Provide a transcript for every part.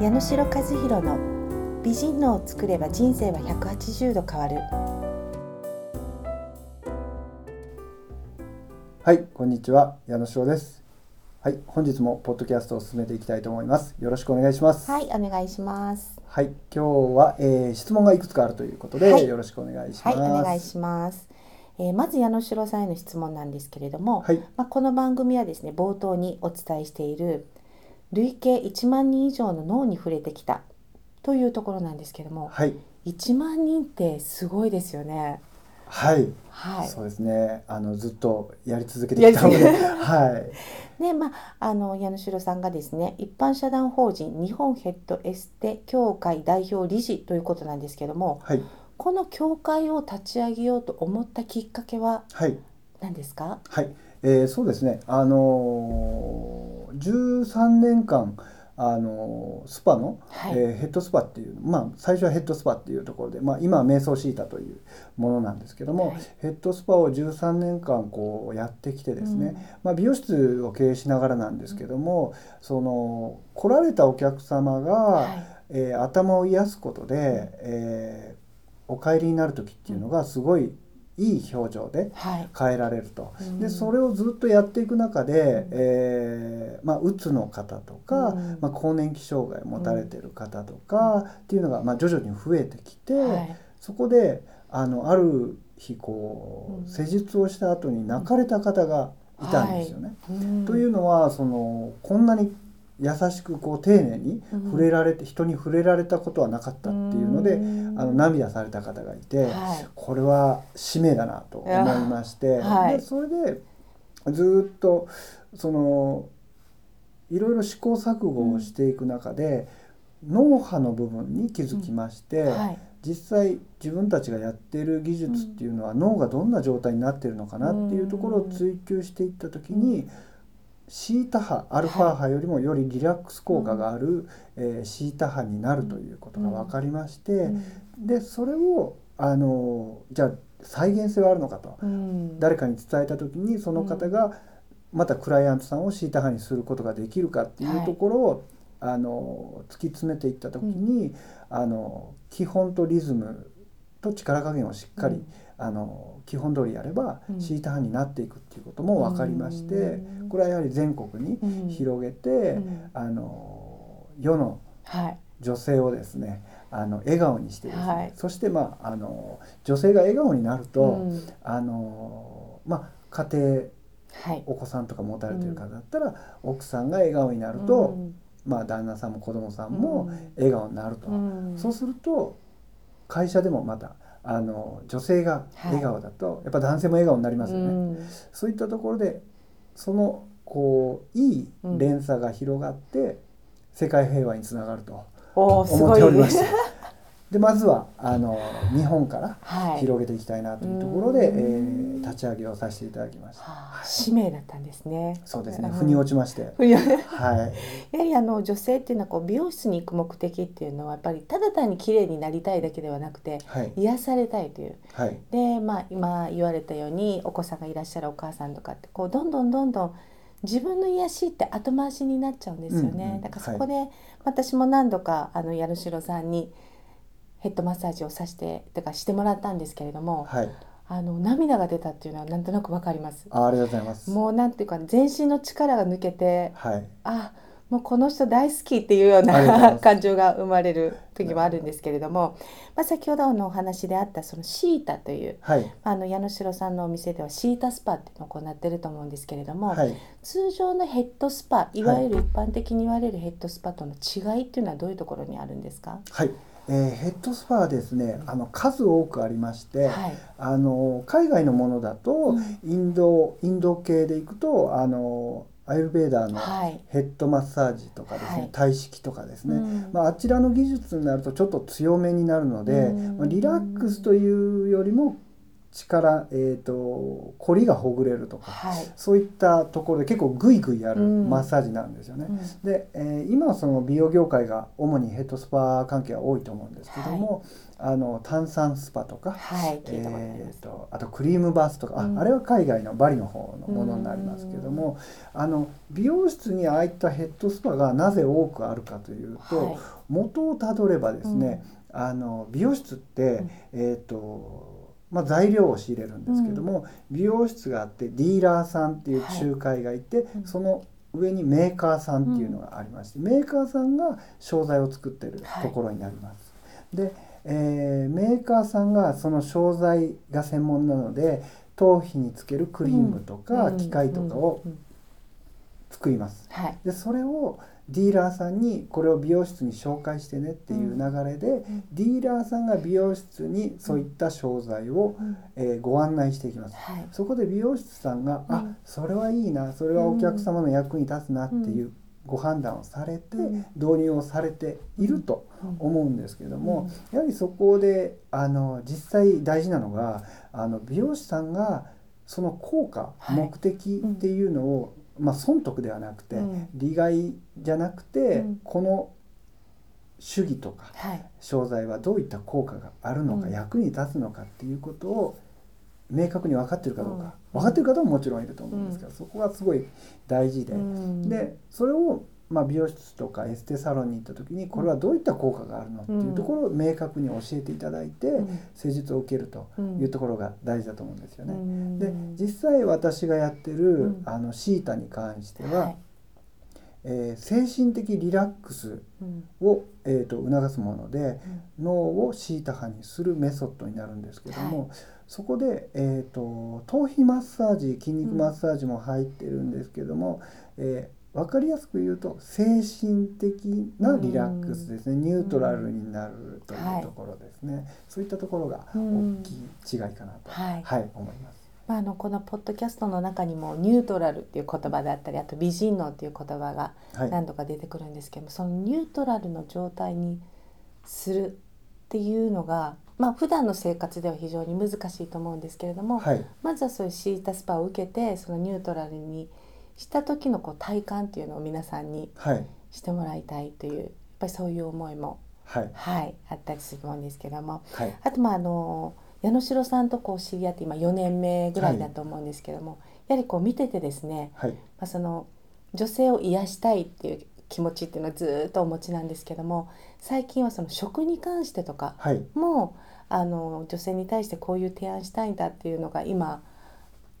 矢野代和弘の美人脳を作れば人生は180度変わるはい、こんにちは、矢野翔です。はい、本日もポッドキャストを進めていきたいと思います。よろしくお願いします。はいお願いしますはい、今日は、えー質問がいくつかあるということで、はいよろしくお願いしはいます。お願いします、えーまず矢野代さんへの質問なんですけれども、はい、まあ、この番組はですね冒頭にお伝えしている累計1万人以上の脳に触れてきたというところなんですけどもはい、1万人ってすごいですよね。はい、はい。そうですね。あのずっとやり続けてきたので、はい、でまあ、あの矢野代さんがですね一般社団法人日本ヘッドエステ協会代表理事ということなんですけどもはい、この協会を立ち上げようと思ったきっかけははい、何ですか？はい、えーそうですね。あのー、13年間。あのースパの、はい、えーヘッドスパっていう、まあ、最初はヘッドスパっていうところで、まあ、今は瞑想シータというものなんですけども、はい。ヘッドスパを13年間こうやってきてですね、うん。まあ、美容室を経営しながらなんですけども、その来られたお客様が、はい。えー頭を癒すことで、えーお帰りになる時っていうのがすごいいい表情ではい。変えられると。うん。でそれをずっとやっていく中で、えーまあ、うつの方とか、うん。まあ、更年期障害を持たれてる方とかっていうのが、まあ、徐々に増えてきて、はい。そこであのある日こうん。う施術をした後に泣かれた方がいたんですよね。うん。というのはそのこんなに優しくこう丁寧にうん。触れられて、人に触れられたことはなかったっていうので、うんあの涙された方がいて。はい。これは使命だなと思いまして、はい。でそれでずっとそのいろいろ試行錯誤をしていく中で、脳波の部分に気づきまして、はい。実際自分たちがやっている技術っていうのは脳がどんな状態になっているのかなっていうところを追求していった時に、シータ波アルファ波よりもよりリラックス効果がある、えーシータ波になるということが分かりまして、うんでそれをあのじゃあ再現性はあるのかと、うん。誰かに伝えた時にその方がまたクライアントさんをシータ派にすることができるかっていうところを、あの突き詰めていった時に、あの基本とリズムと力加減をしっかり、うん。あの基本通りやれば、うん。シータ派になっていくっていうことも分かりまして、うん。これはやはり全国にうん。広げて、うん。あの世のはい。女性をですねあの笑顔にしてですね、はい。そしてまああの女性が笑顔になると、うん。あのまあ家庭はい。お子さんとか持たれてる方だったら、奥さんが笑顔になると、うん。まあ旦那さんも子供さんもうん。笑顔になると、うん。そうすると会社でもまたあの女性が笑顔だと、やっぱ男性も笑顔になりますよね。うん。そういったところでそのこういい連鎖が広がって、世界平和につながると思っておりました。でまずはあの日本からはい広げていきたいなというところで、うんえー立ち上げをさせていただきました。はあ使命だったんですね。そうですね。ん腑に落ちまして。はい。やはりあの女性っていうのはこう美容室に行く目的っていうのはやっぱりただ単に綺麗になりたいだけではなくてはい。癒されたいというはい。でまあ今言われたようにお子さんがいらっしゃるお母さんとかってこうどんどんどんどん自分の癒しって後回しになっちゃうんですよね、うんうんだからそこで、私も何度かあの矢代さんにヘッドマッサージをさしてとかしてもらったんですけれども、はい。あの涙が出たっていうのはなんとなくわかります。あありがとうございます。もうなんていうか全身の力が抜けてはい。あもうこの人大好きっていうような感情が生まれる時もあるんですけれども、まあ、先ほどのお話であったそのシータというはい。あの矢野代さんのお店ではシータスパっていうのを行ってると思うんですけれども、はい。通常のヘッドスパいわゆる一般的に言われるヘッドスパとの違いっていうのはどういうところにあるんですか、はい。えーヘッドスパはですね、あの数多くありまして、はいあの海外のものだと、うんインドインド系でいくとあのアイルベーダーのはい。ヘッドマッサージとかですね、はい。体式とかですね、うん。まあ、あちらの技術になるとちょっと強めになるので、うん。まあ、リラックスというよりも力、えー、と凝りがほぐれるとか、はい。そういったところで結構グイグイやるうん。マッサージなんですよね。うん。で、えー今はその美容業界が主にヘッドスパ関係が多いと思うんですけども、あの炭酸スパとか、はいえー、とあとクリームバスとか、あうん。あれは海外のバリの方のものになりますけども、あの美容室にああいったヘッドスパがなぜ多くあるかというと、はい。元をたどればですね、あの美容室って、うん。えっ、とまあ、材料を仕入れるんですけども、美容室があってディーラーさんっていう仲介がいて、うん。その上にメーカーさんっていうのがありまして、メーカーさんが商材を作ってるところになります。で、えーメーカーさんがその商材が専門なので頭皮につけるクリームとかうん。機械とかをうん。うん。作ります。はい。でそれをディーラーさんにこれを美容室に紹介してねっていう流れで、ん。ディーラーさんが美容室にそういった商材を、うん。えーご案内していきます。はい。そこで美容室さんが、うん。あそれはいいなそれはお客様の役に立つなっていうご判断をされて、うん。導入をされているとうん。思うんですけども、やはりそこであの実際大事なのがあの美容師さんがその効果、はい。目的っていうのを、まあ、損得ではなくて、うん。利害じゃなくて、うん。この主義とかはい。商材はどういった効果があるのか、うん。役に立つのかっていうことを明確に分かってるかどうか、うん。分かってる方ももちろんいると思うんですけど、そこがすごい大事で、うん。でそれを、まあ、美容室とかエステサロンに行った時にこれはどういった効果があるのっていうところを明確に教えていただいて、うん。施術を受けるというところが大事だと思うんですよね。うん。で実際私がやってる、うん。あのシータに関しては、はい。えー精神的リラックスうん。を、えー、と促すもので脳をシータ派にするメソッドになるんですけども、そこで、えー、と頭皮マッサージ筋肉マッサージも入ってるんですけども、えー分かりやすく言うと精神的なリラックスですね、ニュートラルになるというところですね、そういったところが大きい違いかなと、はい。思います。まあ、あのこのポッドキャストの中にもニュートラルっていう言葉であったりあと美人脳っていう言葉がはい、何度か出てくるんですけども、そのニュートラルの状態にするっていうのがまあ普段の生活では非常に難しいと思うんですけれども、はい、まずはそういうシータスパを受けてそのニュートラルにした時のこう体感っていうのを皆さんにはい、してもらいたいというやっぱりそういう思いも、はい、はい、あったりすると思うんですけども。はい、あとまああの矢野代さんとこう知り合って今4年目ぐらいだと思うんですけども、やはりこう見ててですね、はい、まあ、その女性を癒したいっていう気持ちっていうのはずっとお持ちなんですけども最近はその食に関してとかはい、もあの女性に対してこういう提案したいんだっていうのが今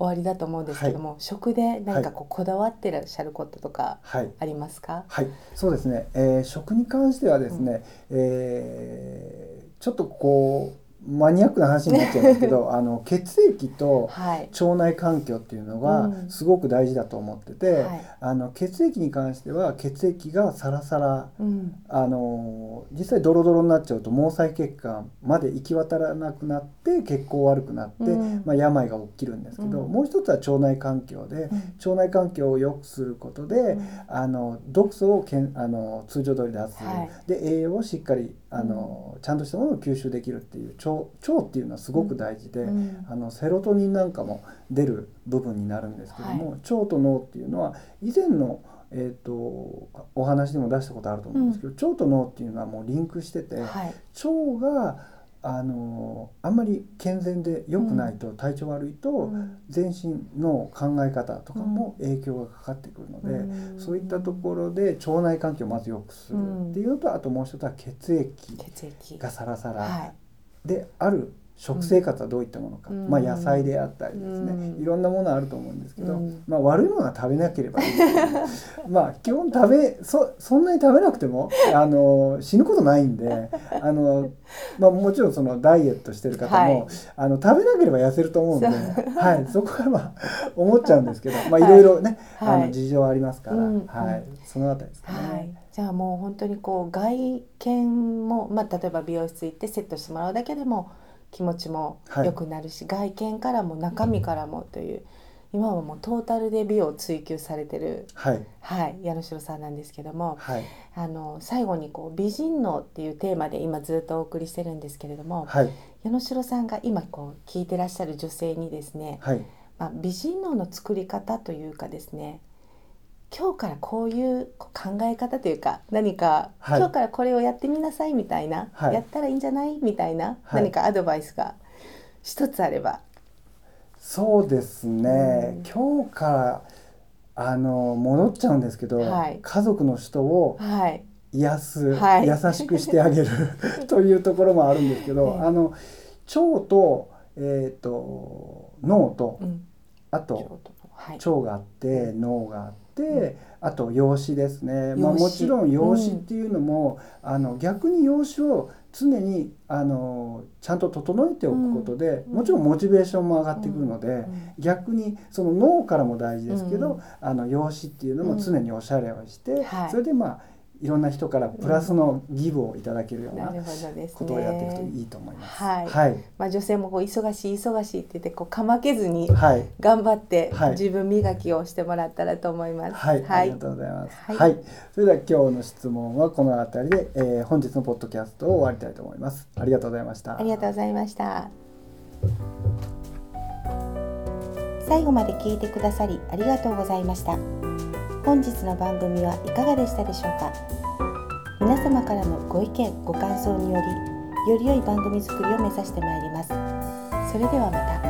終わりだと思うんですけども、食で何かこうこだわってらっしゃることとかはい。ありますか、はい、そうですね、えー食に関してはですね、えーちょっとこうマニアックな話になっちゃいますけど あの血液とはい、腸内環境っていうのがうん。すごく大事だと思ってて、はい。あの血液に関しては血液がサラサラうん。あの実際ドロドロになっちゃうと毛細血管まで行き渡らなくなって血行悪くなって、うん。まあ、病が起きるんですけど、うん。もう一つは腸内環境で、うん。腸内環境を良くすることで、うん。あの毒素をけんあの通常通り出す、はい。で栄養をしっかりあの、ちゃんとしたものを吸収できるっていう腸腸っていうのはすごく大事で、うん。あのセロトニンなんかも出る部分になるんですけども、腸と脳っていうのは以前のえー、とお話でも出したことあると思うんですけど、腸と脳っていうのはもうリンクしてて、はい。腸があのあんまり健全で良くないと、体調悪いと、うん。全身の考え方とかも影響がかかってくるので、うん。そういったところで腸内環境をまず良くするっていうのと、あともう一つは血液。がサラサラはい。である食生活はどういったものか、うん。まあ、野菜であったりですね、うん。いろんなものあると思うんですけど、うん。まあ、悪いものは食べなければいい。まあ基本食べそそんなに食べなくてもあの死ぬことないんで あの、まあ、もちろんそのダイエットしてる方も、はい。あの食べなければ痩せると思うんで、はい、そこはまあ思っちゃうんですけど、まあ、い。ろいろね、はい。あの事情ありますから、うん。はい、そのあたりですかね。はい、じゃあもう本当にこう外見も、まあ、例えば美容室行ってセットしてもらうだけでも気持ちもはい。良くなるし、外見からも中身からもという今はもうトータルで美を追求されてる、はい、はい、矢野代さんなんですけどもはい、あの最後にこう美人脳っていうテーマで今ずっとお送りしてるんですけれどもはい、与野城さんが今こう聞いてらっしゃる女性にですね、はい。まあ、美人脳の作り方というかですね今日からこういう考え方というか何か、はい。今日からこれをやってみなさいみたいな、はい。やったらいいんじゃないみたいな、はい。何かアドバイスが一つあれば。そうですね、うん。今日からあの戻っちゃうんですけど、はい。家族の人をはい、癒す、はい。優しくしてあげる というところもあるんですけど、ええ。あの腸と,、えー、と脳とうん、あとどはい、腸があって脳があって、あと養子ですね、まあ、もちろん養子っていうのも、あの逆に養子を常にあのちゃんと整えておくことで、うん。もちろんモチベーションも上がってくるので、うん。逆にその脳からも大事ですけど、うん。あの養子っていうのも常におしゃれをして、はい。それでまあいろんな人からプラスのギブをいただけるようなことをやっていくとね。いいと思います。はいはい、まあ女性もこう忙しい忙しいって言ってこうかまけずにはい頑張ってはい自分磨きをしてもらったらと思います。はい、ありがとうございます。はい、それでは今日の質問はこの辺りで、えー本日のポッドキャストを終わりたいと思います。ありがとうございました。ありがとうございました。最後まで聞いてくださりありがとうございました。本日の番組はいかがでしたでしょうか？様からのご意見ご感想によりより良い番組作りを目指してまいります。それではまた。